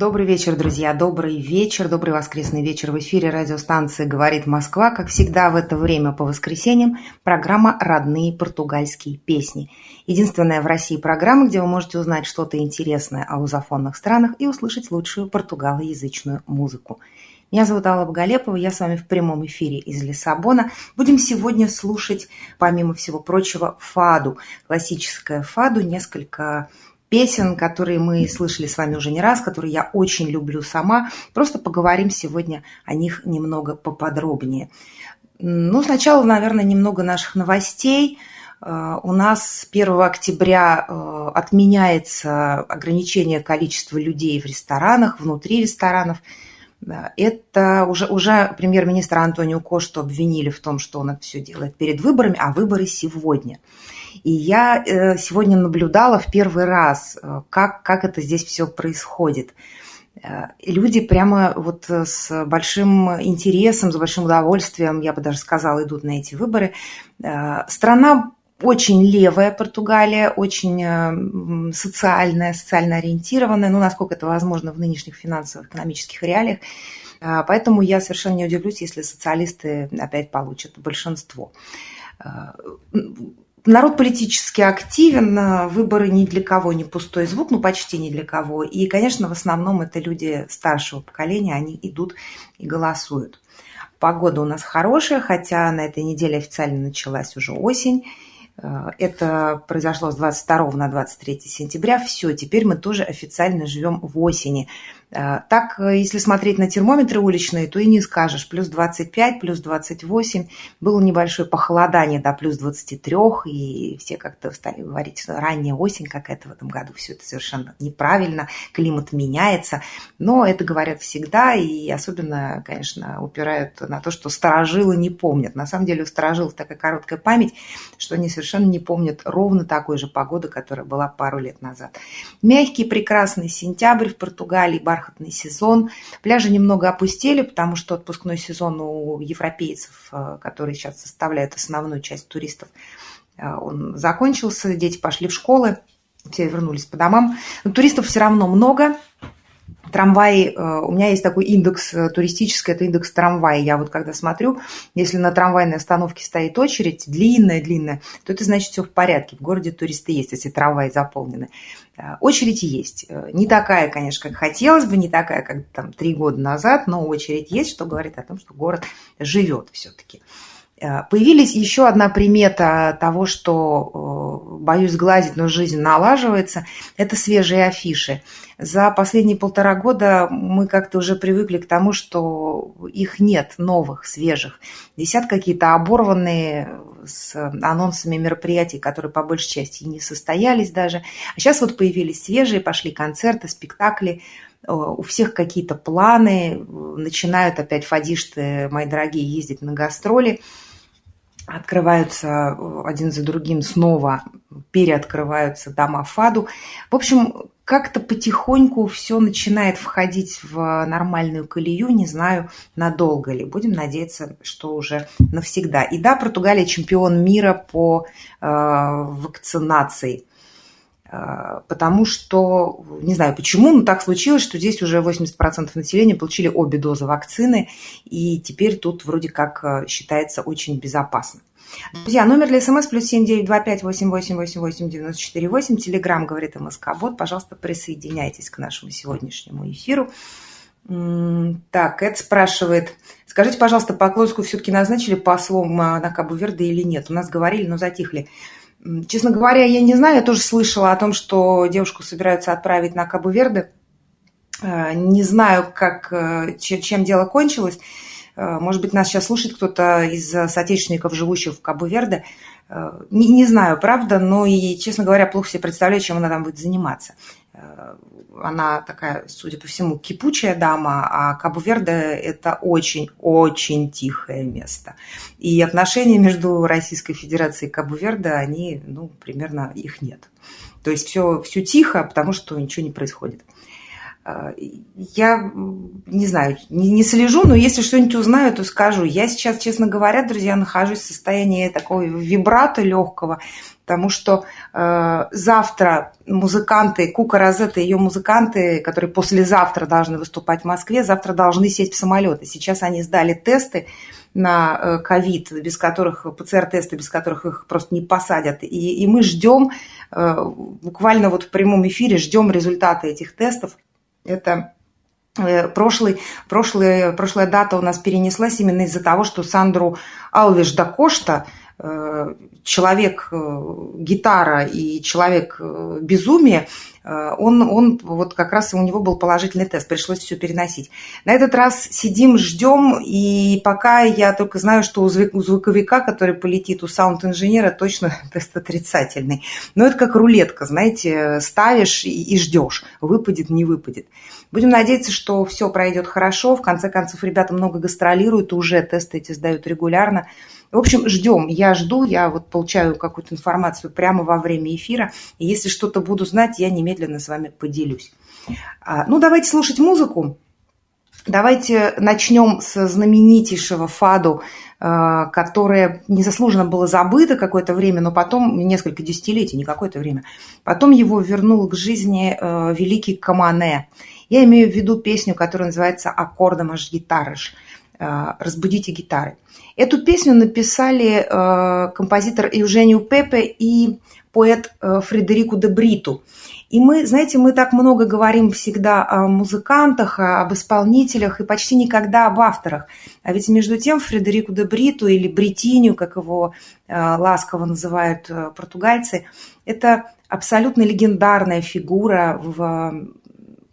Добрый вечер, друзья, добрый вечер, добрый воскресный вечер. В эфире радиостанции «Говорит Москва». Как всегда в это время по воскресеньям программа «Родные португальские песни». Единственная в России программа, где вы можете узнать что-то интересное о лузофонных странах и услышать лучшую португалоязычную музыку. Меня зовут Алла Боголепова, я с вами в прямом эфире из Лиссабона. Будем сегодня слушать, помимо всего прочего, фаду. Классическое фаду, несколько песен, которые мы слышали с вами уже не раз, которые я очень люблю сама. Просто поговорим сегодня о них немного поподробнее. Ну, сначала, наверное, немного наших новостей. Э, у нас 1 октября э, отменяется ограничение количества людей в ресторанах, внутри ресторанов. Это уже, уже премьер-министр Антонио Кошто обвинили в том, что он это все делает перед выборами, а выборы сегодня – и я э, сегодня наблюдала в первый раз, э, как, как это здесь все происходит. Э, люди прямо вот с большим интересом, с большим удовольствием, я бы даже сказала, идут на эти выборы. Страна очень левая Португалия, очень социальная, социально ориентированная, ну, насколько это возможно в нынешних финансово-экономических реалиях. Поэтому я совершенно не удивлюсь, если социалисты опять получат большинство. Народ политически активен, выборы ни для кого не пустой звук, ну почти ни для кого. И, конечно, в основном это люди старшего поколения, они идут и голосуют. Погода у нас хорошая, хотя на этой неделе официально началась уже осень. Э, это произошло с 22 на 23 сентября. Все, теперь мы тоже официально живем в осени. Э, так, э, если смотреть на термометры уличные, то и не скажешь. Плюс 25, плюс 28. Было небольшое похолодание до плюс 23, и все как-то стали говорить, что ранняя осень какая-то в этом году. Все это совершенно неправильно, климат меняется. Но это говорят всегда, и особенно, конечно, упирают на то, что старожилы не помнят. На самом деле у старожилов такая короткая память, что они совершенно не помнят ровно такой же погоды, которая была пару лет назад. Мягкий, прекрасный сентябрь в Португалии, бархатный сезон. Пляжи немного опустели, потому что отпускной сезон у европейцев, э, которые сейчас составляют основную часть туристов, э, он закончился, дети пошли в школы, все вернулись по домам. Но туристов все равно много, Трамваи, э, у меня есть такой индекс э, туристический, это индекс трамвая. Я вот когда смотрю, если на трамвайной остановке стоит очередь, длинная-длинная, то это значит все в порядке. В городе туристы есть, если трамваи заполнены. Э, очередь есть. Не такая, конечно, как хотелось бы, не такая, как там три года назад, но очередь есть, что говорит о том, что город живет все-таки. Появились еще одна примета того, что, боюсь глазить, но жизнь налаживается, это свежие афиши. За последние полтора года мы как-то уже привыкли к тому, что их нет новых, свежих. Висят какие-то оборванные с анонсами мероприятий, которые по большей части не состоялись даже. А сейчас вот появились свежие, пошли концерты, спектакли, у всех какие-то планы, начинают опять фадишты, мои дорогие, ездить на гастроли открываются один за другим снова, переоткрываются дома ФАДу. В общем, как-то потихоньку все начинает входить в нормальную колею, не знаю, надолго ли. Будем надеяться, что уже навсегда. И да, Португалия чемпион мира по э, вакцинации. Э, потому что, не знаю почему, но так случилось, что здесь уже 80% населения получили обе дозы вакцины, и теперь тут вроде как э, считается очень безопасно. Друзья, номер для смс плюс семь девять два пять восемь восемь восемь восемь девяносто четыре восемь. Телеграмм говорит МСК. Вот, пожалуйста, присоединяйтесь к нашему сегодняшнему эфиру. Так, это спрашивает, скажите, пожалуйста, Поклонскую все-таки назначили послом а, на Кабу-Верде или нет? У нас говорили, но затихли. Честно говоря, я не знаю, я тоже слышала о том, что девушку собираются отправить на Кабу-Верде. А, не знаю, как, э, чем дело кончилось. Э, может быть, нас сейчас слушает кто-то из соотечественников, живущих в Кабу-Верде. Э, не, не знаю, правда, но и, честно говоря, плохо себе представляю, чем она там будет заниматься. Э, она такая, судя по всему, кипучая дама, а Кабу-Верде – это очень-очень тихое место. И отношения между Российской Федерацией и Кабу-Верде, они, ну, примерно их нет. То есть все, все тихо, потому что ничего не происходит. А, я не знаю, не, не слежу, но если что-нибудь узнаю, то скажу. Я сейчас, честно говоря, друзья, нахожусь в состоянии такого вибрата легкого, потому что э, завтра музыканты, Кука Розетта и ее музыканты, которые послезавтра должны выступать в Москве, завтра должны сесть в самолеты. Сейчас они сдали тесты на э, ковид, без которых, ПЦР-тесты, без которых их просто не посадят. И, и мы ждем, э, буквально вот в прямом эфире ждем результаты этих тестов. Это э, Прошлый, прошлый, прошлая дата у нас перенеслась именно из-за того, что Сандру Алвиш да Кошта, человек гитара и человек безумие, Э, он, он вот как раз у него был положительный тест, пришлось все переносить. На этот раз сидим, ждем, и пока я только знаю, что у звуковика, который полетит, у саунд-инженера точно тест отрицательный. Но это как рулетка, знаете, ставишь и ждешь, выпадет, не выпадет. Будем надеяться, что все пройдет хорошо. В конце концов, ребята много гастролируют, уже тесты эти сдают регулярно. В общем, ждем. Я жду, я вот получаю какую-то информацию прямо во время эфира. И если что-то буду знать, я немедленно с вами поделюсь. А, ну, давайте слушать музыку. Давайте начнем с знаменитейшего фаду, а, которое незаслуженно было забыто какое-то время, но потом, несколько десятилетий, не какое-то время, потом его вернул к жизни а, великий Камане. Я имею в виду песню, которая называется «Аккордом аж гитарыш». «Разбудите гитары». Эту песню написали э, композитор Евгению Пепе и поэт э, Фредерику де Бриту. И мы, знаете, мы так много говорим всегда о музыкантах, об исполнителях и почти никогда об авторах. А ведь между тем Фредерику де Бриту или Бритиню, как его э, ласково называют э, португальцы, это абсолютно легендарная фигура в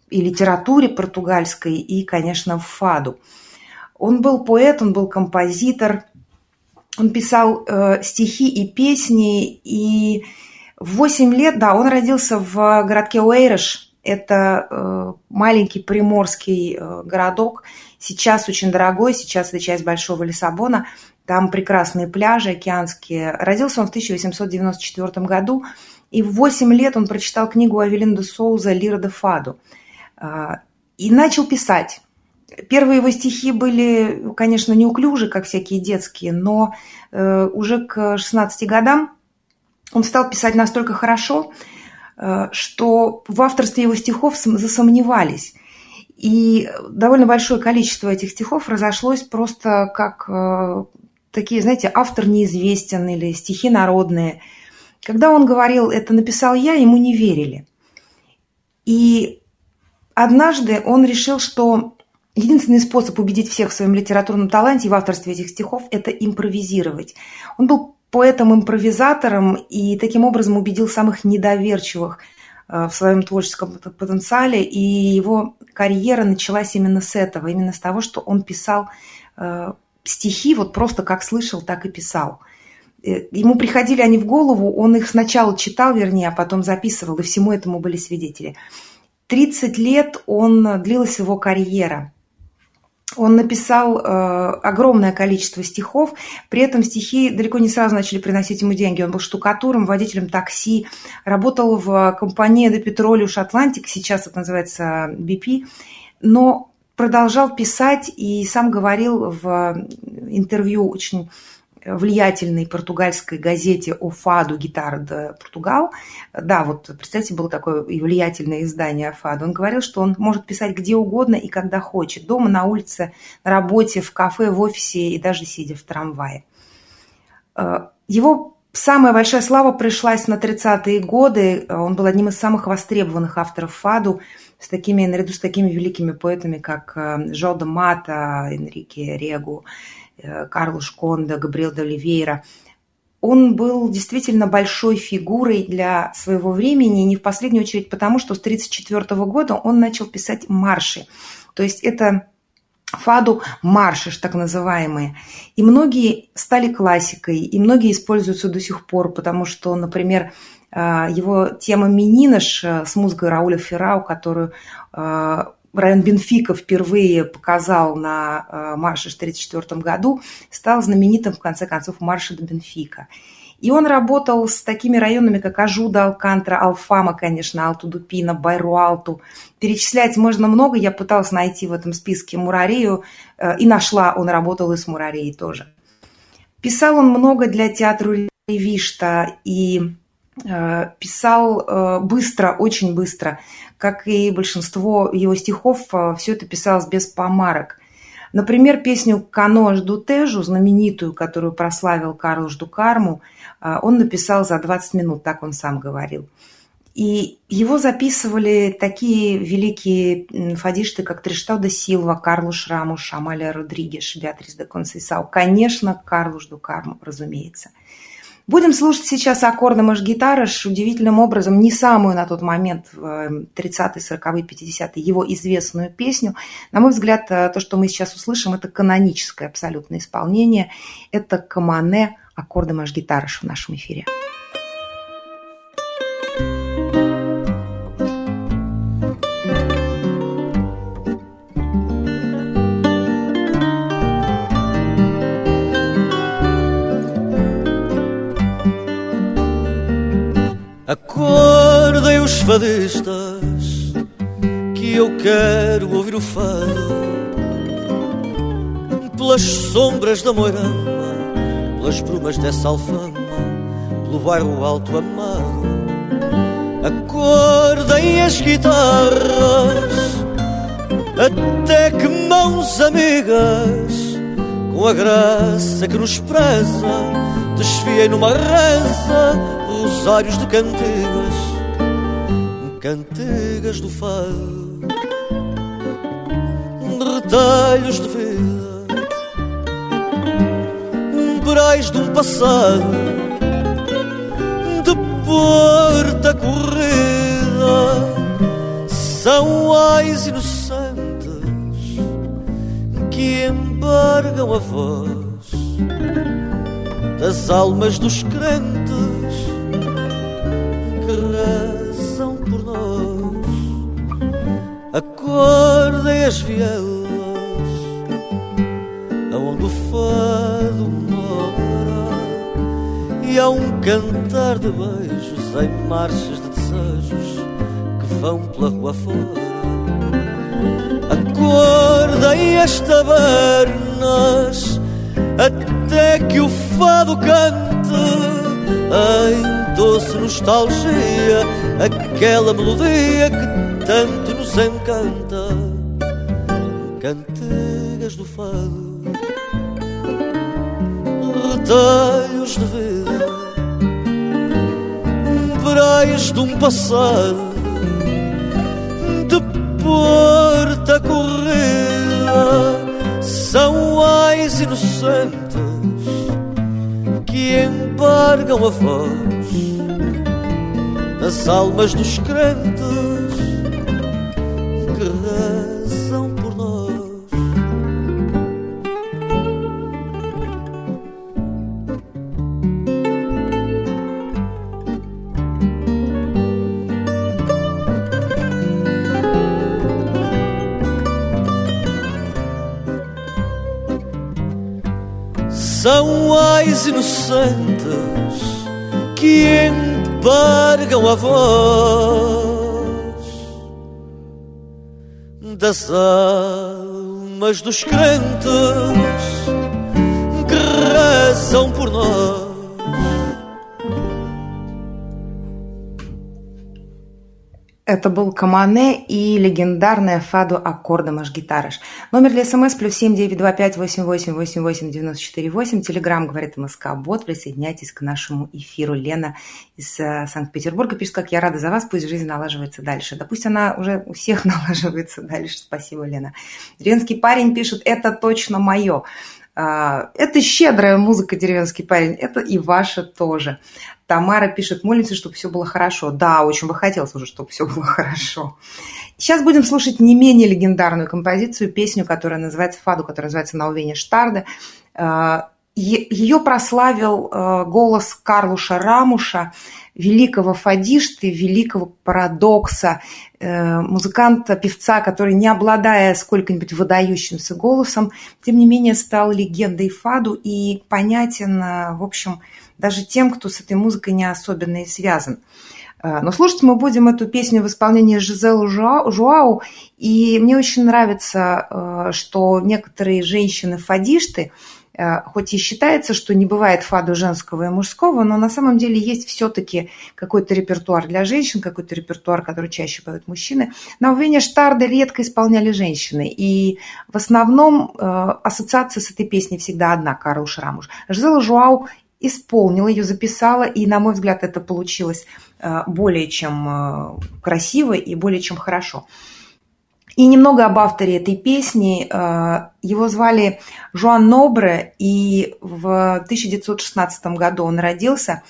и литературе португальской, и, конечно, в фаду. Он был поэт, он был композитор, он писал э, стихи и песни, и в 8 лет, да, он родился в городке Уэйреш, это э, маленький приморский э, городок, сейчас очень дорогой, сейчас это часть Большого Лиссабона, там прекрасные пляжи океанские. Родился он в 1894 году, и в 8 лет он прочитал книгу Авелин де Соуза «Лира де Фаду» э, и начал писать. Первые его стихи были, конечно, неуклюжи, как всякие детские, но э, уже к 16 годам он стал писать настолько хорошо, э, что в авторстве его стихов засомневались. И довольно большое количество этих стихов разошлось просто как э, такие, знаете, автор неизвестен или стихи народные. Когда он говорил «это написал я», ему не верили. И однажды он решил, что Единственный способ убедить всех в своем литературном таланте и в авторстве этих стихов – это импровизировать. Он был поэтом-импровизатором и таким образом убедил самых недоверчивых э, в своем творческом потенциале, и его карьера началась именно с этого, именно с того, что он писал э, стихи вот просто как слышал, так и писал. Э, ему приходили они в голову, он их сначала читал, вернее, а потом записывал, и всему этому были свидетели. 30 лет он длилась его карьера – он написал э, огромное количество стихов, при этом стихи далеко не сразу начали приносить ему деньги. Он был штукатуром, водителем такси, работал в компании «Де Петролиуш Атлантик», сейчас это называется BP, но продолжал писать и сам говорил в интервью очень влиятельной португальской газете «О Фаду Гитар де Португал». Да, вот представьте, было такое влиятельное издание «О Фаду». Он говорил, что он может писать где угодно и когда хочет. Дома, на улице, на работе, в кафе, в офисе и даже сидя в трамвае. Э, его самая большая слава пришлась на 30-е годы. Он был одним из самых востребованных авторов «Фаду», с такими, наряду с такими великими поэтами, как э, Жода Мата, Энрике Регу Карл Шконда, Габриэл де Оливейра, он был действительно большой фигурой для своего времени, не в последнюю очередь потому, что с 1934 года он начал писать марши. То есть это фаду маршиш, так называемые. И многие стали классикой, и многие используются до сих пор, потому что, например, а, его тема «Мининош» с музыкой Рауля Феррау, которую район Бенфика впервые показал на а, марше в 1934 году, стал знаменитым, в конце концов, марше до Бенфика. И он работал с такими районами, как Ажуда, Алкантра, Алфама, конечно, Алтудупина, Байруалту. Перечислять можно много. Я пыталась найти в этом списке Мурарею э, и нашла. Он работал и с Мурареей тоже. Писал он много для театра Левишта и э, писал э, быстро, очень быстро. Как и большинство его стихов, все это писалось без помарок. Например, песню «Кано жду тежу», знаменитую, которую прославил Карл жду карму, он написал за 20 минут, так он сам говорил. И его записывали такие великие фадишты, как Триштау де Силва, Карлуш Рамуш, Амалия Родригеш, Беатрис де Консейсау. Конечно, Карлуш Дукарму, разумеется. Будем слушать сейчас аккорды Маш-гитарыш, удивительным образом, не самую на тот момент, 30-е, 40-е, 50-е, его известную песню. На мой взгляд, э, то, что мы сейчас услышим, это каноническое абсолютное исполнение. Это Камане аккорды Маш-гитарыш в нашем эфире. Os fadistas que eu quero ouvir o fado pelas sombras da moirama, pelas brumas dessa alfama, pelo bairro alto amado. Acordem as guitarras, até que mãos amigas, com a graça que nos preza, desfiem numa reza rosários de cantigas, cantigas do fado, retalhos de vida, umbrais de um passado, de porta corrida, são ais inocentes que embargam a voz das almas dos crentes rezam Acordem as vielas, aonde o fado mora, e há um cantar de beijos em marchas de desejos que vão pela rua fora. Acordem as tabernas, até que o fado cante em doce nostalgia, aquela melodia que tanto encanta. Cantigas do fado, retalhos de vida, praias de um passado, de porta corrida, são ais inocentes que embargam a voz nas almas dos crentes São ais inocentes que embargam a voz das almas dos crentes que rezam por nós. Это был Камане и легендарная фаду аккорда Маш-гитарыш. Номер для смс плюс семь девять два пять восемь восемь восемь восемь девяносто четыре восемь. Телеграмм говорит МСК Бот. Присоединяйтесь к нашему эфиру. Лена из э, Санкт-Петербурга пишет, как я рада за вас, пусть жизнь налаживается дальше. Да пусть она уже у всех налаживается дальше. Спасибо, Лена. Деревенский парень пишет, это точно мое. А, это щедрая музыка «Деревенский парень», это и ваша тоже. Тамара пишет, молимся, чтобы все было хорошо. Да, очень бы хотелось уже, чтобы все было хорошо. Сейчас будем слушать не менее легендарную композицию, песню, которая называется «Фаду», которая называется «Наувение Штарда». Ее прославил а, голос Карлуша Рамуша, великого фадишты, великого парадокса, э, музыканта, певца, который, не обладая сколько-нибудь выдающимся голосом, тем не менее стал легендой фаду и понятен, э, в общем, даже тем, кто с этой музыкой не особенно и связан. Э, но слушать мы будем эту песню в исполнении Жизелы Жуау, и мне очень нравится, что некоторые женщины-фадишты – Э, хоть и считается, что не бывает фаду женского и мужского, но на самом деле есть все-таки какой-то репертуар для женщин, какой-то репертуар, который чаще поют мужчины. На Увене Штарда редко исполняли женщины, и в основном э, ассоциация с этой песней всегда одна – Карл Шрамуш. Жизела Жуау исполнила ее, записала, и, на мой взгляд, это получилось э, более чем красиво и более чем хорошо. И немного об авторе этой песни. Э, его звали Жуан Нобре, и в 1916 году он родился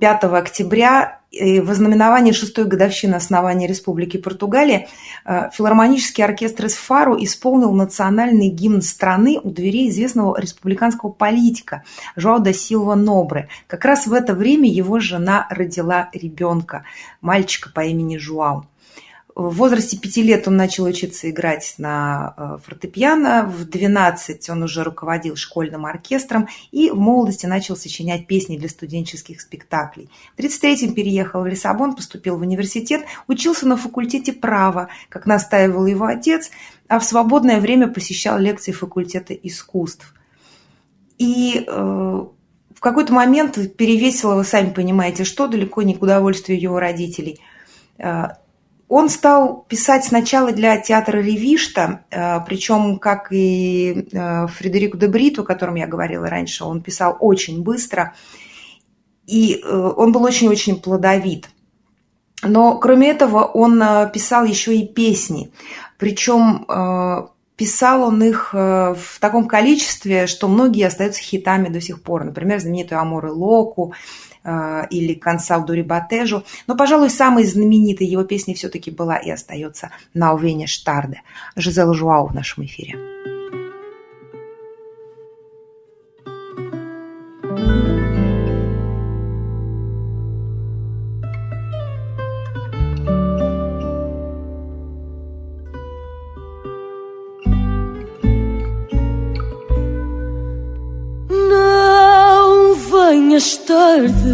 5 октября и в ознаменовании шестой годовщины основания Республики Португалия э, филармонический оркестр из Фару исполнил национальный гимн страны у дверей известного республиканского политика Жоао да Силва Нобре. Как раз в это время его жена родила ребенка, мальчика по имени Жуау. В возрасте пяти лет он начал учиться играть на э, фортепиано, в 12 он уже руководил школьным оркестром и в молодости начал сочинять песни для студенческих спектаклей. В 33-м переехал в Лиссабон, поступил в университет, учился на факультете права, как настаивал его отец, а в свободное время посещал лекции факультета искусств. И э, в какой-то момент перевесило, вы сами понимаете, что далеко не к удовольствию его родителей э, – он стал писать сначала для театра Ревишта, э, причем, как и э, Фредерику де Бриту, о котором я говорила раньше, он писал очень быстро, и э, он был очень-очень плодовит. Но кроме этого он писал еще и песни, причем писал он их в таком количестве, что многие остаются хитами до сих пор. Например, знаменитую «Амор и Локу», или «Консал Дури Батежу». Но, пожалуй, самой знаменитой его песней все-таки была и остается «Наувене Штарде» Жизела Жуау в нашем эфире. tarde,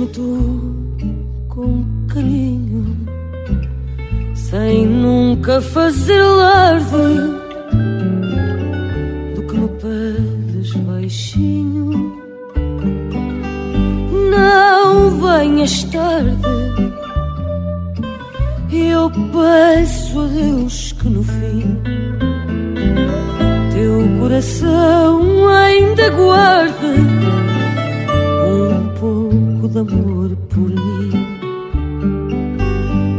dizes-me tu com carinho, sem nunca fazer alarde do que me pedes baixinho. Não venhas tarde, eu peço a Deus que no fim teu coração ainda guarde de amor por mim.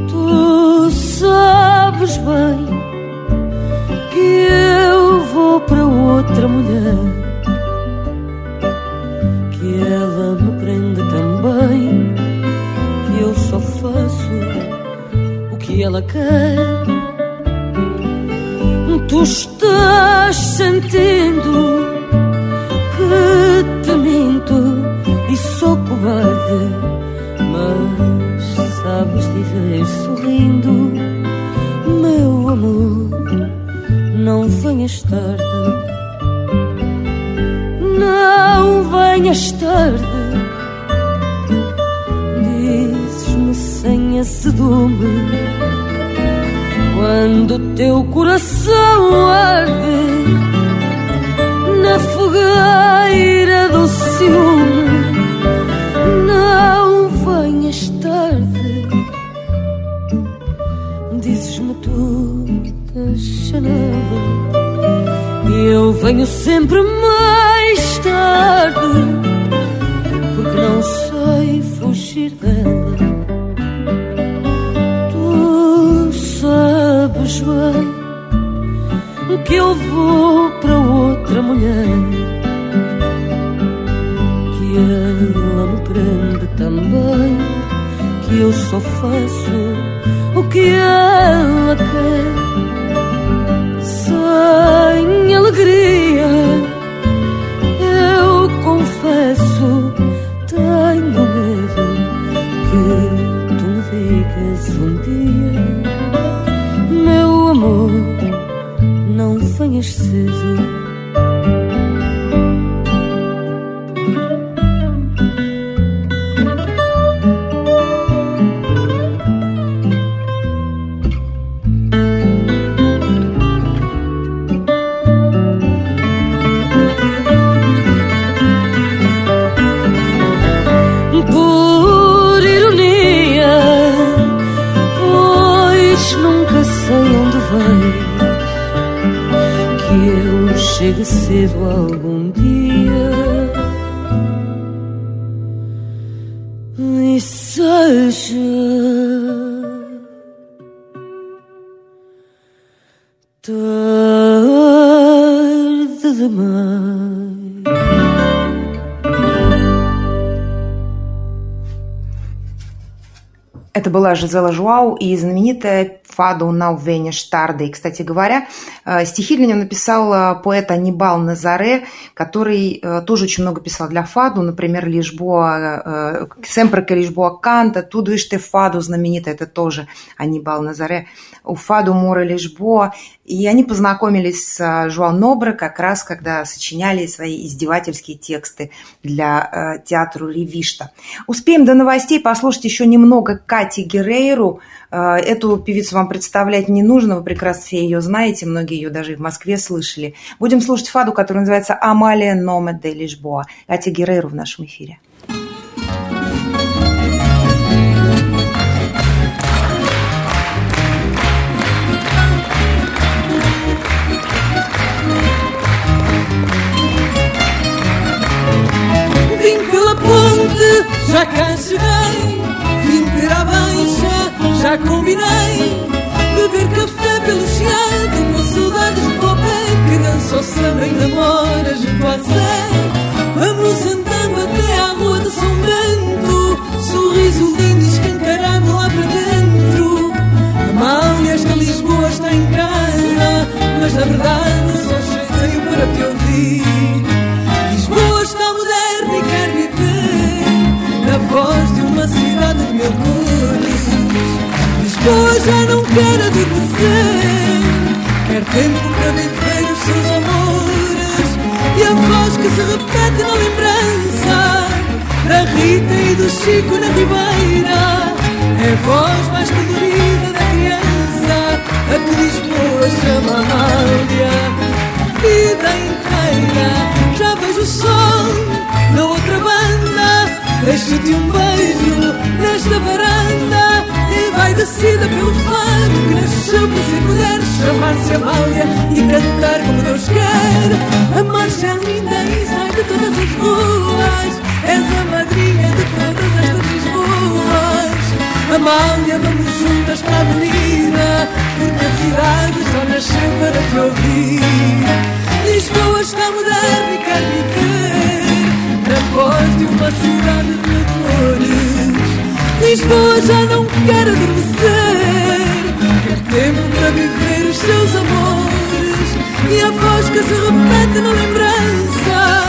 Tu sabes bem que eu vou para outra mulher, que ela me prende também, que eu só faço o que ela quer Tu estás sentindo que te minto e sou mas sabes dizer sorrindo, meu amor, não venhas tarde, não venhas tarde. Dizes-me sem azedume quando teu coração arde na fogueira venho sempre mais tarde, porque não sei fugir dela. que eu vou para outra mulher. Que ela me prende também, que eu só faço была Жизела Жуау и знаменитая «Фаду на Вене Штарде». И, кстати говоря, э, стихи для нее написал э, поэт Анибал Назаре, который э, тоже очень много писал для Фаду, например, Лишбоа, «Семпер ке Лишбоа Канта», «Туду Фаду» знаменитая, это тоже Анибал Назаре, у Фаду Мора Лишбоа. И они познакомились с Жуан Нобре как раз, когда сочиняли свои издевательские тексты для театра Ревишта. Успеем до новостей послушать еще немного Кати Герейру. Э, эту певицу вам представлять не нужно, вы прекрасно все ее знаете, многие ее даже и в Москве слышали. Будем слушать фаду, которая называется «Амалия Номе де Лишбоа». Кати Герейру в нашем эфире. Vim pela ponte, já. Já combinei. Beber café pelo chiado, com saudades de copé. Que dança samba e namora junto à. Vamos andando até à rua de São Bento. Sorriso lindo escancarado lá para dentro. Amália, esta Lisboa está em casa. Mas na verdade só cheio para te ouvir. Lisboa está moderna e quer viver na voz de uma cidade de mil cores. Lisboa já não quer adormecer, quer tempo para viver os seus amores. E a voz que se repete na lembrança, da Rita e do Chico na Ribeira, é a voz mais colorida da criança, a que Lisboa chama Amália vida inteira Já vejo o sol na outra banda. Deixo-te um Vai descida pelo fado que nasceu para ser mulher Chamar-se Amália e cantar como Deus quer. A linda e sai de todas as ruas És a madrinha de todas estas Lisboas Amália, vamos juntas para a avenida Porque a cidade só nasceu para te ouvir. Lisboa está moderna e quer viver voz de uma cidade de mil cores Lisboa já não quer adormecer. Quer tempo para viver os seus amores. E a voz que se repete na lembrança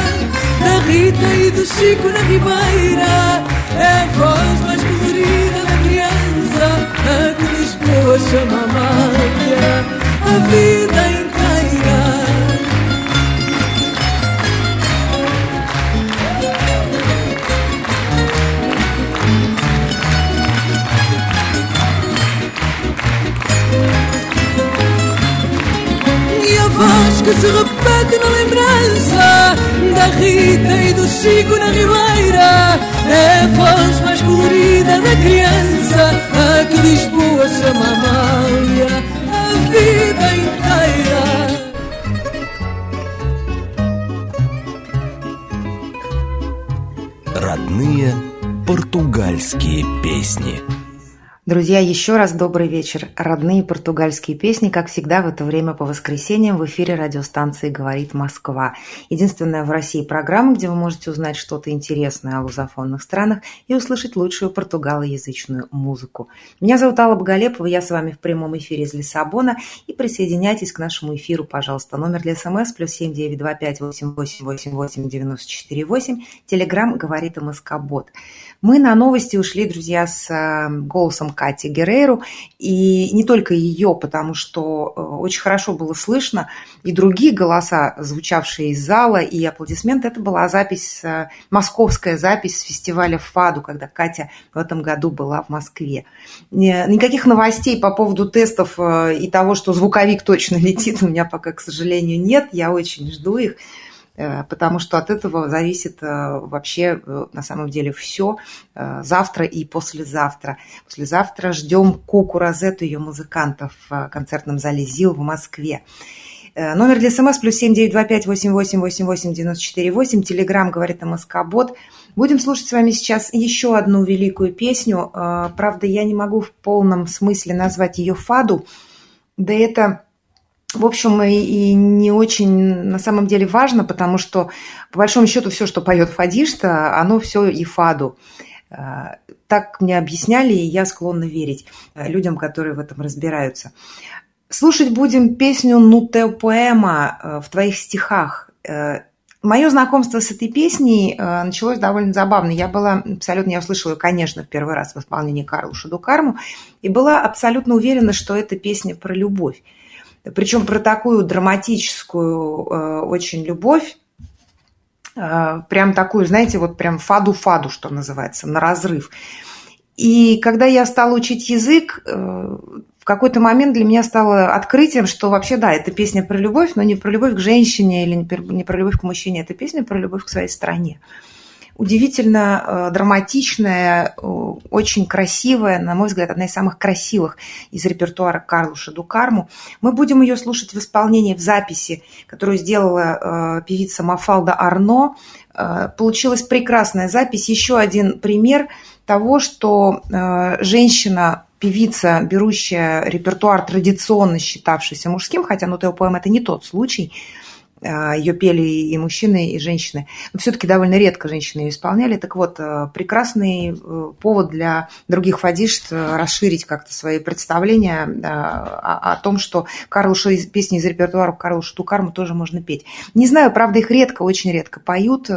Da Rita e do Chico na Ribeira. É a voz mais colorida da criança A que Lisboa chama Amália A vida inteira E repete na lembrança Da Rita e do Chico na Ribeira É a voz mais colorida da criança A que Lisboa chama Amália A vida inteira Родные португальские песни. Друзья, еще раз добрый вечер. Родные португальские песни, как всегда, в это время по воскресеньям в эфире радиостанции «Говорит Москва». Единственная в России программа, где вы можете узнать что-то интересное о лузофонных странах и услышать лучшую португалоязычную музыку. Меня зовут Алла Боголепова, я с вами в прямом эфире из Лиссабона. И присоединяйтесь к нашему эфиру, пожалуйста. Номер для смс плюс семь девять два пять восемь восемь восемь восемь девяносто четыре восемь. Телеграмм «Говорит МСК Бот». Мы на новости ушли, друзья, с э, голосом Кати Герейру. И не только ее, потому что э, очень хорошо было слышно и другие голоса, звучавшие из зала, и аплодисменты. Это была запись, э, московская запись фестиваля ФАДу, когда Катя в этом году была в Москве. Никаких новостей по поводу тестов и того, что звуковик точно летит, у меня пока, к сожалению, нет. Я очень жду их. Э, потому что от этого зависит э, вообще э, на самом деле все завтра и послезавтра. Послезавтра ждем Куку Розету, ее музыкантов в концертном зале ЗИЛ в Москве. Номер для СМС плюс семь девять два пять восемь восемь восемь восемь девяносто четыре восемь. Телеграмм говорит МСК Бот. Будем слушать с вами сейчас еще одну великую песню. Правда, я не могу в полном смысле назвать ее фаду. Да это в общем, и, и не очень на самом деле важно, потому что, по большому счету, все, что поет Фадишта, оно все и Фаду. А, так мне объясняли, и я склонна верить э, людям, которые в этом разбираются. Слушать будем песню «Нутео поэма» э, в твоих стихах. Э, Мое знакомство с этой песней началось довольно забавно. Я была абсолютно, я услышала ее, конечно, в первый раз в исполнении Карла Шадукарму, и была абсолютно уверена, что это песня про любовь. Причем про такую драматическую э, очень любовь, э, прям такую, знаете, вот прям фаду-фаду, что называется, на разрыв. И когда я стала учить язык, э, в какой-то момент для меня стало открытием, что вообще, да, это песня про любовь, но не про любовь к женщине или не про любовь к мужчине, это песня про любовь к своей стране удивительно э, драматичная, э, очень красивая, на мой взгляд, одна из самых красивых из репертуара Карлуша Дукарму. Мы будем ее слушать в исполнении, в записи, которую сделала э, певица Мафалда Арно. Получилась прекрасная запись. Еще один пример того, что женщина певица, берущая репертуар традиционно считавшийся мужским, хотя ну, Тео Поэм это не тот случай, ее пели и мужчины, и женщины. Но все-таки довольно редко женщины ее исполняли. Так вот, э, прекрасный э, повод для других фадишт э, расширить как-то свои представления о, том, что Карлуша, песни из репертуара Карлуша Тукарму тоже можно петь. Не знаю, правда, их редко, очень редко поют.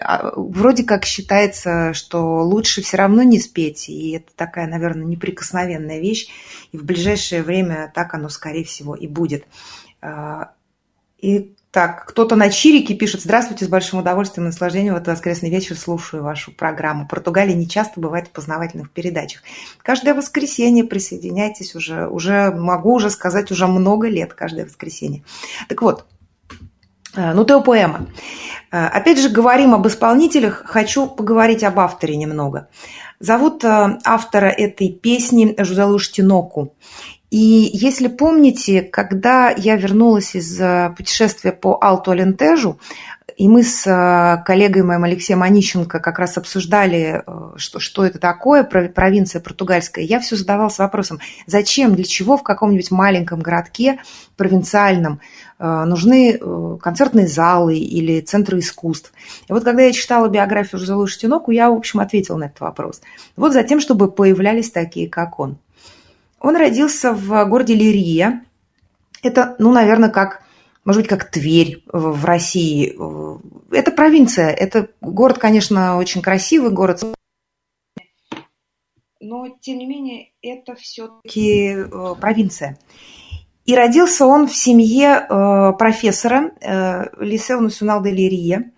А, вроде как считается, что лучше все равно не спеть, и это такая, наверное, неприкосновенная вещь, и в ближайшее время так оно, скорее всего, и будет. И так, кто-то на Чирике пишет «Здравствуйте, с большим удовольствием и наслаждением в этот воскресный вечер слушаю вашу программу. Португалия не часто бывает в познавательных передачах. Каждое воскресенье присоединяйтесь уже, уже могу уже сказать, уже много лет каждое воскресенье. Так вот, э, ну, Тео Поэма. Э, опять же, говорим об исполнителях, хочу поговорить об авторе немного. Зовут э, автора этой песни Жузалуш Тиноку. И если помните, когда я вернулась из э, путешествия по Алту-Алентежу, и мы с э, коллегой моим Алексеем Онищенко как раз обсуждали, э, что, что это такое, провинция португальская. Я все задавалась вопросом, зачем, для чего в каком-нибудь маленьком городке провинциальном нужны концертные залы или центры искусств. И вот когда я читала биографию Жозелу Штиноку, я, в общем, ответила на этот вопрос. Вот за тем, чтобы появлялись такие, как он. Он родился в городе Лирия. Это, ну, наверное, как, может быть, как Тверь в России. Это провинция. Это город, конечно, очень красивый город. Но, тем не менее, это все-таки э, провинция. И родился он в семье э, профессора Лисео Национал де Лирия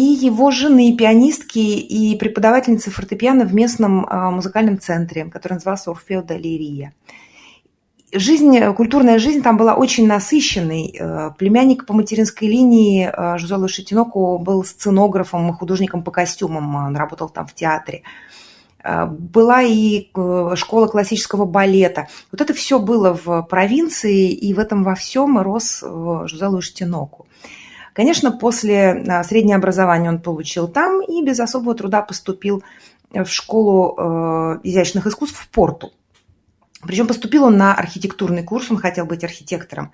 и его жены, пианистки и преподавательницы фортепиано в местном а, музыкальном центре, который назывался Орфео Лирия. Жизнь, культурная жизнь там была очень насыщенной. Э, племянник по материнской линии э, Жозола Шатиноку был сценографом и художником по костюмам. Он работал там в театре. Э, была и школа классического балета. Вот это все было в провинции, и в этом во всем рос Жозелу Штиноку. Конечно, после а, среднего образования он получил там и без особого труда поступил в школу э, изящных искусств в Порту. Причем поступил он на архитектурный курс, он хотел быть архитектором.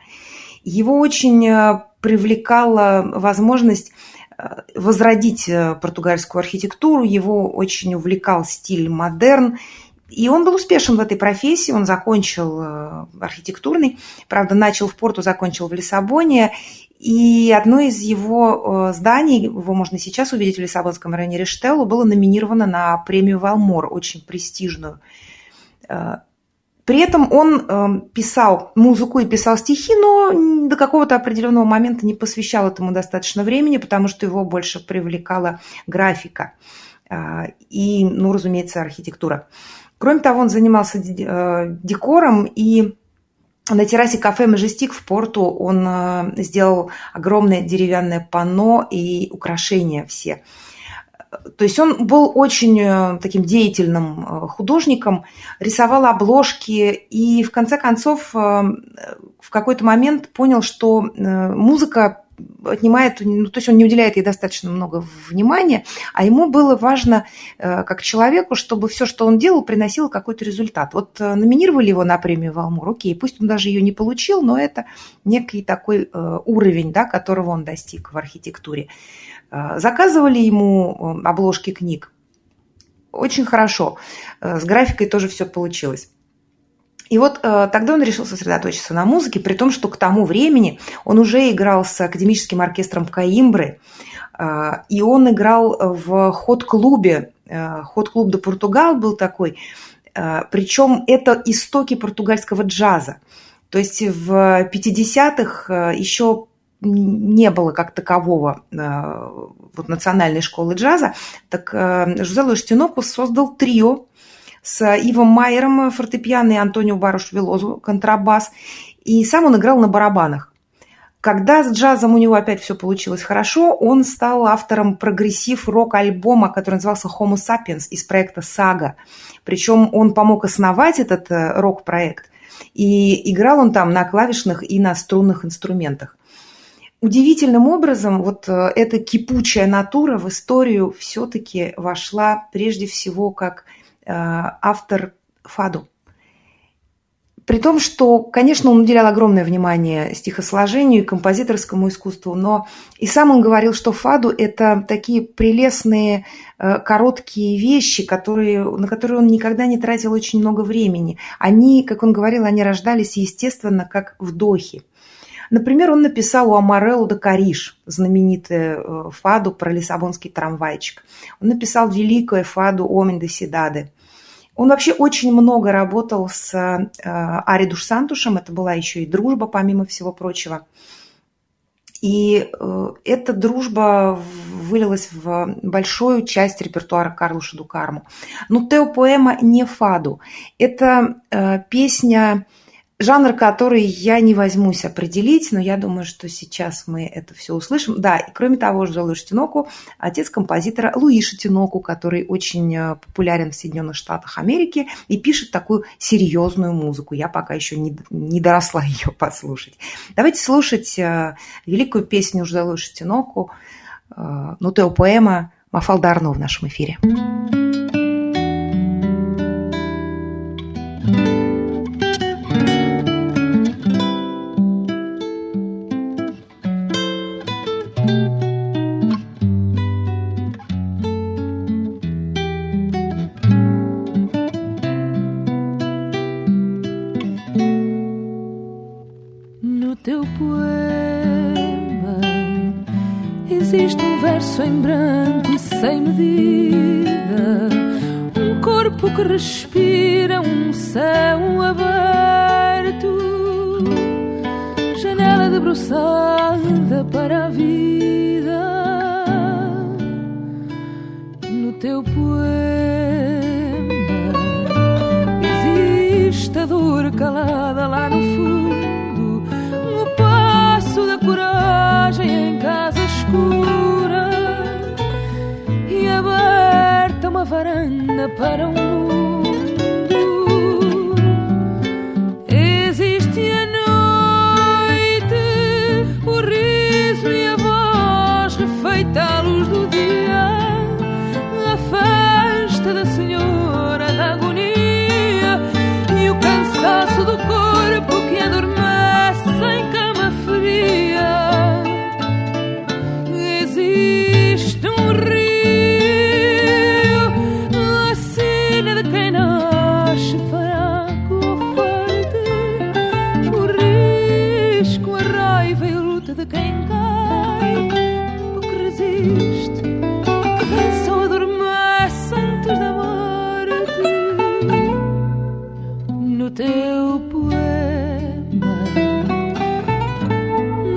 Его очень э, привлекала возможность э, возродить э, португальскую архитектуру, его очень увлекал стиль модерн, и он был успешен в этой профессии, он закончил архитектурный, правда, начал в Порту, закончил в Лиссабоне, и одно из его зданий, его можно сейчас увидеть в Лиссабонском районе Рештеллу, было номинировано на премию «Валмор», очень престижную. При этом он э, писал музыку и писал стихи, но до какого-то определенного момента не посвящал этому достаточно времени, потому что его больше привлекала графика э, и, ну, разумеется, архитектура. Кроме того, он занимался э, декором и на террасе кафе «Мажестик» в Порту он э, сделал огромное деревянное панно и украшения все – то есть он был очень э, таким деятельным э, художником, рисовал обложки и в конце концов в какой-то момент понял, что музыка отнимает, ну, то есть он не уделяет ей достаточно много внимания, а ему было важно, как человеку, чтобы все, что он делал, приносило какой-то результат. Вот номинировали его на премию «Валмур», окей, пусть он даже ее не получил, но это некий такой уровень, да, которого он достиг в архитектуре. Заказывали ему э, обложки книг. Очень хорошо. Э, с графикой тоже все получилось. И вот э, тогда он решил сосредоточиться на музыке, при том, что к тому времени он уже играл с академическим оркестром Каимбры, э, и он играл в ход-клубе. Э, ход-клуб до Португал был такой. Э, причем это истоки португальского джаза. То есть в 50-х э, еще не было как такового э, вот, национальной школы джаза, так э, Жозе Луштинопус создал трио с Ивом Майером фортепиано и Антонио Баруш Велозу контрабас, и сам он играл на барабанах. Когда с джазом у него опять все получилось хорошо, он стал автором прогрессив-рок-альбома, который назывался Homo Sapiens из проекта «Сага». Причем он помог основать этот э, рок-проект, и играл он там на клавишных и на струнных инструментах удивительным образом вот э, эта кипучая натура в историю все-таки вошла прежде всего как э, автор Фаду. При том, что, конечно, он уделял огромное внимание стихосложению и композиторскому искусству, но и сам он говорил, что фаду – это такие прелестные э, короткие вещи, которые, на которые он никогда не тратил очень много времени. Они, как он говорил, они рождались естественно, как вдохи. Например, он написал у Амарелло де Кариш, знаменитую э, фаду про лиссабонский трамвайчик. Он написал великую фаду «Омен де Сидаде». Он вообще очень много работал с э, Ари Душ Сантушем, это была еще и дружба, помимо всего прочего. И э, эта дружба вылилась в большую часть репертуара Карлуша Дукарму. Но Тео поэма не фаду. Это э, песня жанр, который я не возьмусь определить, но я думаю, что сейчас мы это все услышим. Да, и кроме того, Жолы Штиноку, отец композитора Луиша Тиноку, который очень э, популярен в Соединенных Штатах Америки и пишет такую серьезную музыку. Я пока еще не, не доросла ее послушать. Давайте слушать э, великую песню Жолы Штиноку, э, ну, Тео поэма Мафалдарну в нашем эфире. thank em branco e sem medida, um corpo que respira um céu aberto, janela debruçada para a vida. No teu poema. Existe a dor calada lá no varanda para o mundo. Existe a noite, o riso e a voz refeita à luz do dia. A festa da Senhora da Agonia e o cansaço do poema.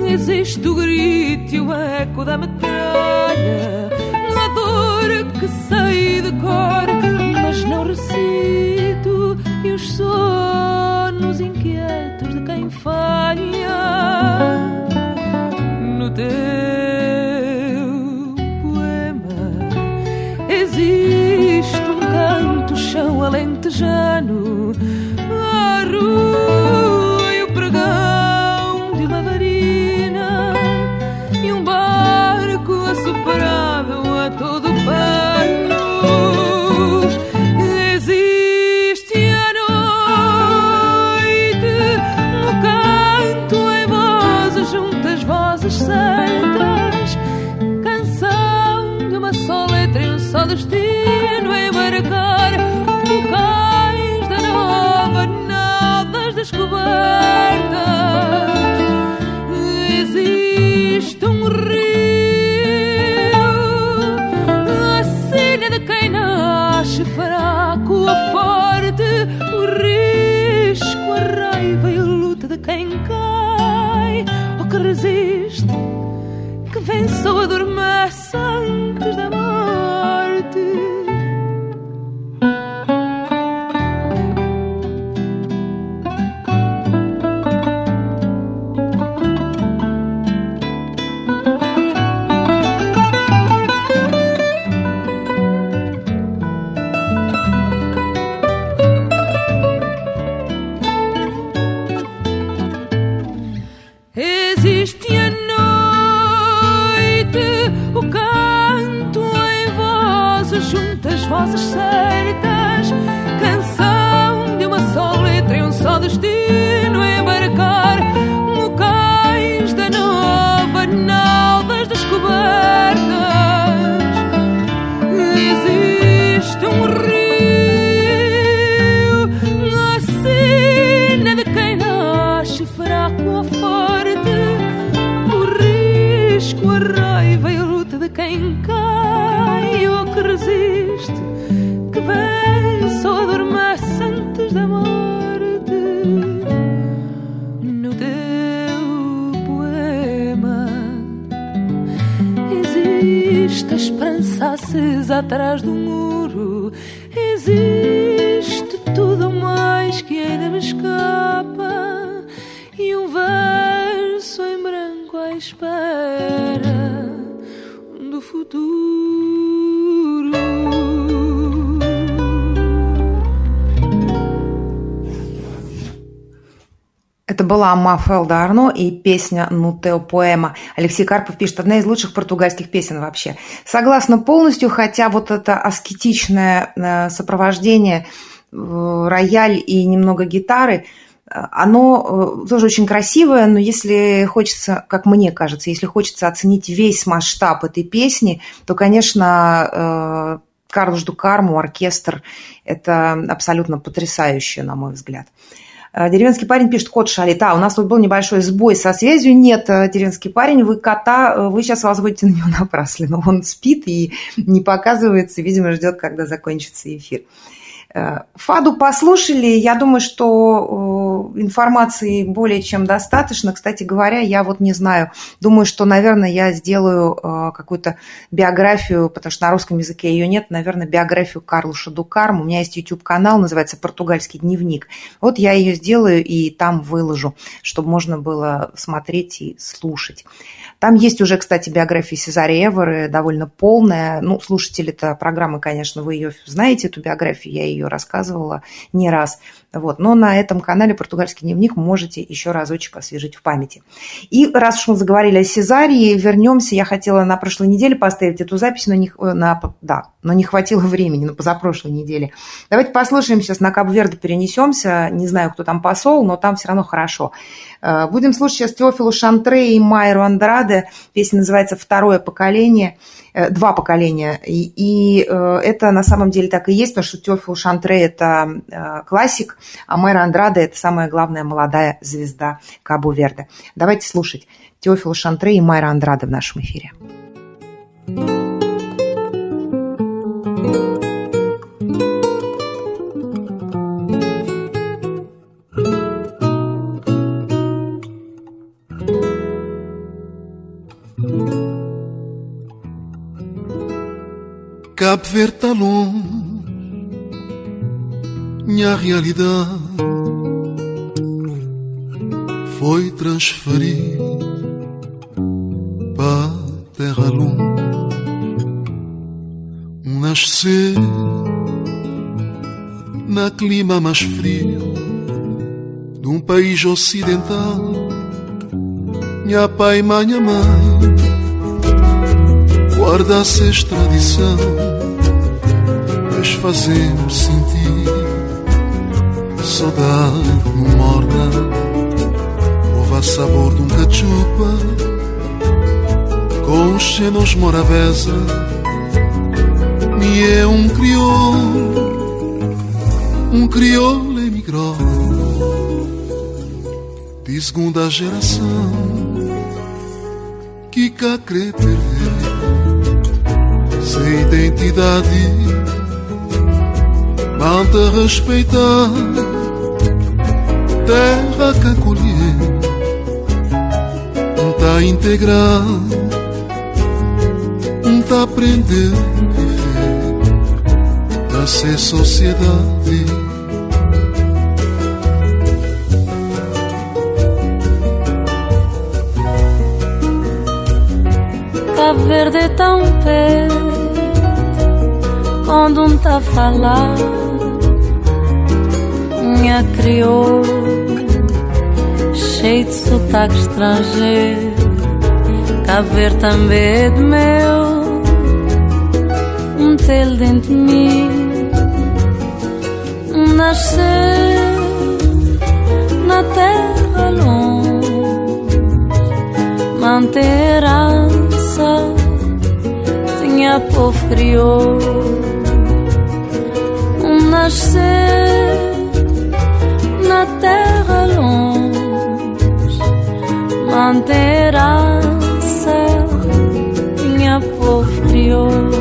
Existe o grito e o eco da metralha na dor que sei de cor mas não recito e os sonos inquietos de quem falha no teu poema. Existe um canto chão alentejano baru Мафел Дарно и песня «Нутео поэма». Алексей Карпов пишет, одна из лучших португальских песен вообще. Согласна полностью, хотя вот это аскетичное э, сопровождение, э, рояль и немного гитары, э, оно тоже очень красивое, но если хочется, как мне кажется, если хочется оценить весь масштаб этой песни, то, конечно, Карлош Дукарму, оркестр, это абсолютно потрясающе, на мой взгляд. Деревенский парень пишет, кот шалит. А, у нас тут был небольшой сбой со связью. Нет, деревенский парень, вы кота, вы сейчас возводите на него напраслину. Он спит и не показывается, видимо, ждет, когда закончится эфир. Фаду послушали. Я думаю, что информации более чем достаточно. Кстати говоря, я вот не знаю. Думаю, что, наверное, я сделаю какую-то биографию, потому что на русском языке ее нет, наверное, биографию Карлуша Дукарма. У меня есть YouTube-канал, называется «Португальский дневник». Вот я ее сделаю и там выложу, чтобы можно было смотреть и слушать. Там есть уже, кстати, биография Сезария Эворы, довольно полная. Ну, слушатели-то программы, конечно, вы ее знаете, эту биографию, я ее рассказывала не раз. Вот. Но на этом канале «Португальский дневник» можете еще разочек освежить в памяти. И раз уж мы заговорили о Сезарии, вернемся. Я хотела на прошлой неделе поставить эту запись, но не, на, да, но не хватило времени, на позапрошлой неделе. Давайте послушаем сейчас, на Кабо-Верде перенесемся. Не знаю, кто там посол, но там все равно хорошо. Будем слушать сейчас Теофилу Шантре и Майру Андраде. Песня называется «Второе поколение». Два поколения. И, и это на самом деле так и есть, потому что Теофил Шантре – это классик, а Майра Андраде – это самая главная молодая звезда Кабо-Верде. Давайте слушать Теофила Шантре и Майра Андраде в нашем эфире. thank you Verde tá minha realidade foi transferida para terra longe. Um nascer na clima mais frio de um país ocidental. Minha pai e minha mãe guarda-se tradição, fazemos sentir saudade no morna, ova sabor de um cachupa, com os senos morabeza, me é um crioulo, um crioulo emigrou de segunda geração que cá crê perder sem identidade manda respeitar. Terra que acolher. Tá integrar. Tá aprender viver. A ser sociedade. Cabo Verde é tão perto quando um tá falar minha criou cheio de sotaque estrangeiro Cabo também é de meu um telo dentro de mim. Nascer na terra longe manter herança tinha povo criou um te relance manterá ser minha porfiou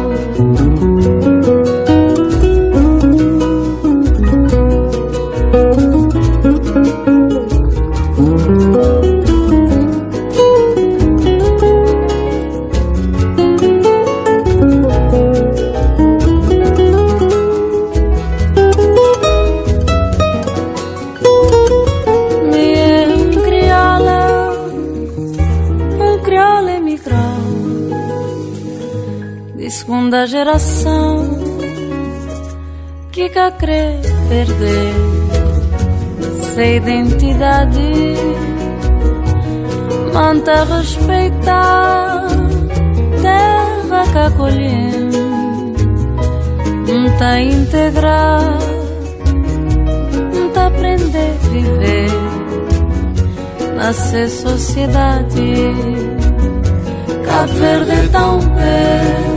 cá crê perder sua identidade, manta respeitar terra que acolhemos, tá integrar tá aprender a viver nascer sociedade. Cabo Verde é tão perto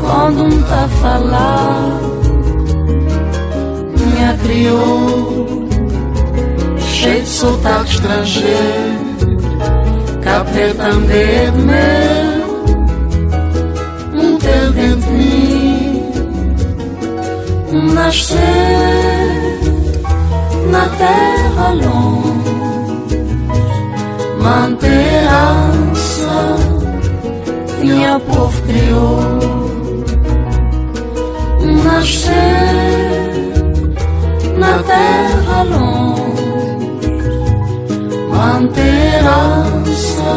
quando um tá falar minha criou. Cheio de sotaque estrangeiro Verde também de meu um teu dentro de mim nascer na terra longe, manter ança, minha povo criou. Nascer na terra longe, manter ança,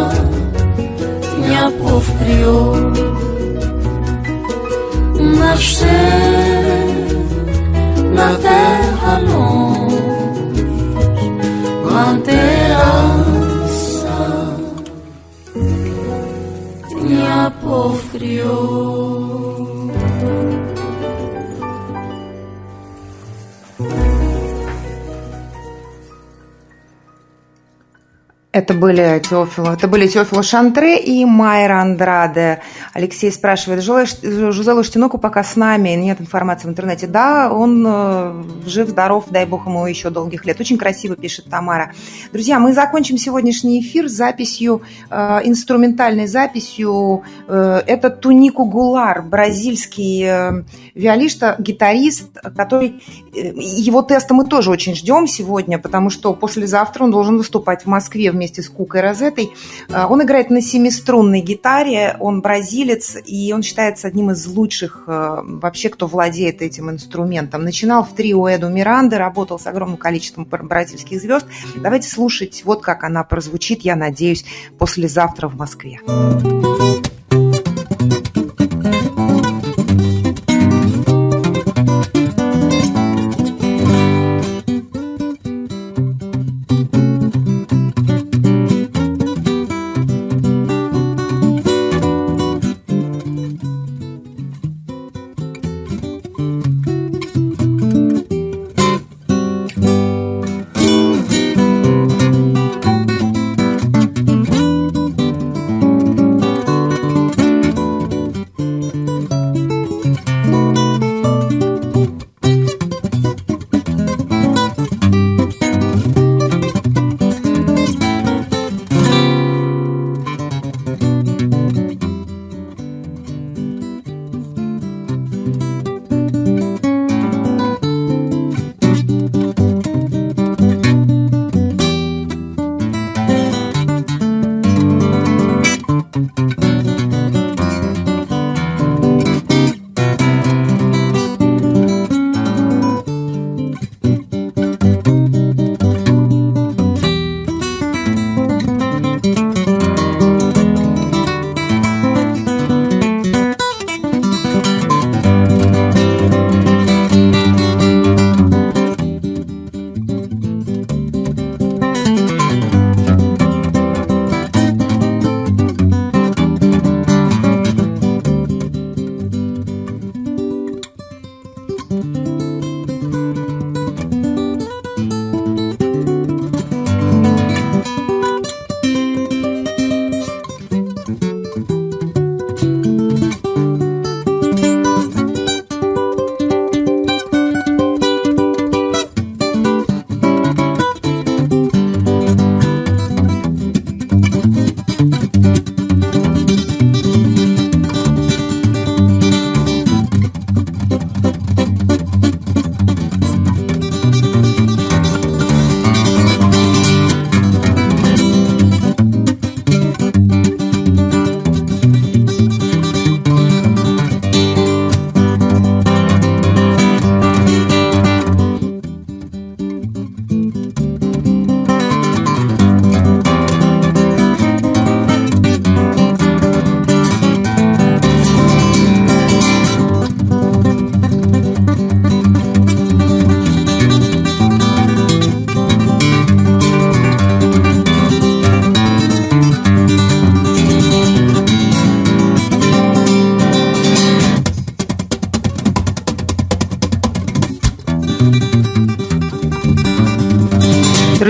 minha povo criou. Nascer na terra longe, manter ança, minha povo criou. Это были Теофило, это были Теофило Шантре и Майра Андраде. Алексей спрашивает, Жузе Лаштиноку пока с нами, нет информации в интернете. Да, он э, жив-здоров, дай бог ему еще долгих лет. Очень красиво пишет Тамара. Друзья, мы закончим сегодняшний эфир записью, э, инструментальной записью. Э, это Тунику Гулар, бразильский э, виолист, гитарист, который... Его теста мы тоже очень ждем сегодня, потому что послезавтра он должен выступать в Москве вместе вместе с Кукой Розетой. А, он играет на семиструнной гитаре, он бразилец, и он считается одним из лучших а, вообще, кто владеет этим инструментом. Начинал в трио Эду Миранды, работал с огромным количеством бразильских звезд. Давайте слушать, вот как она прозвучит, я надеюсь, послезавтра в Москве.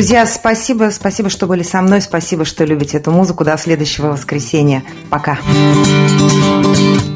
Друзья, спасибо, спасибо, что были со мной, спасибо, что любите эту музыку. До следующего воскресенья. Пока. Пока.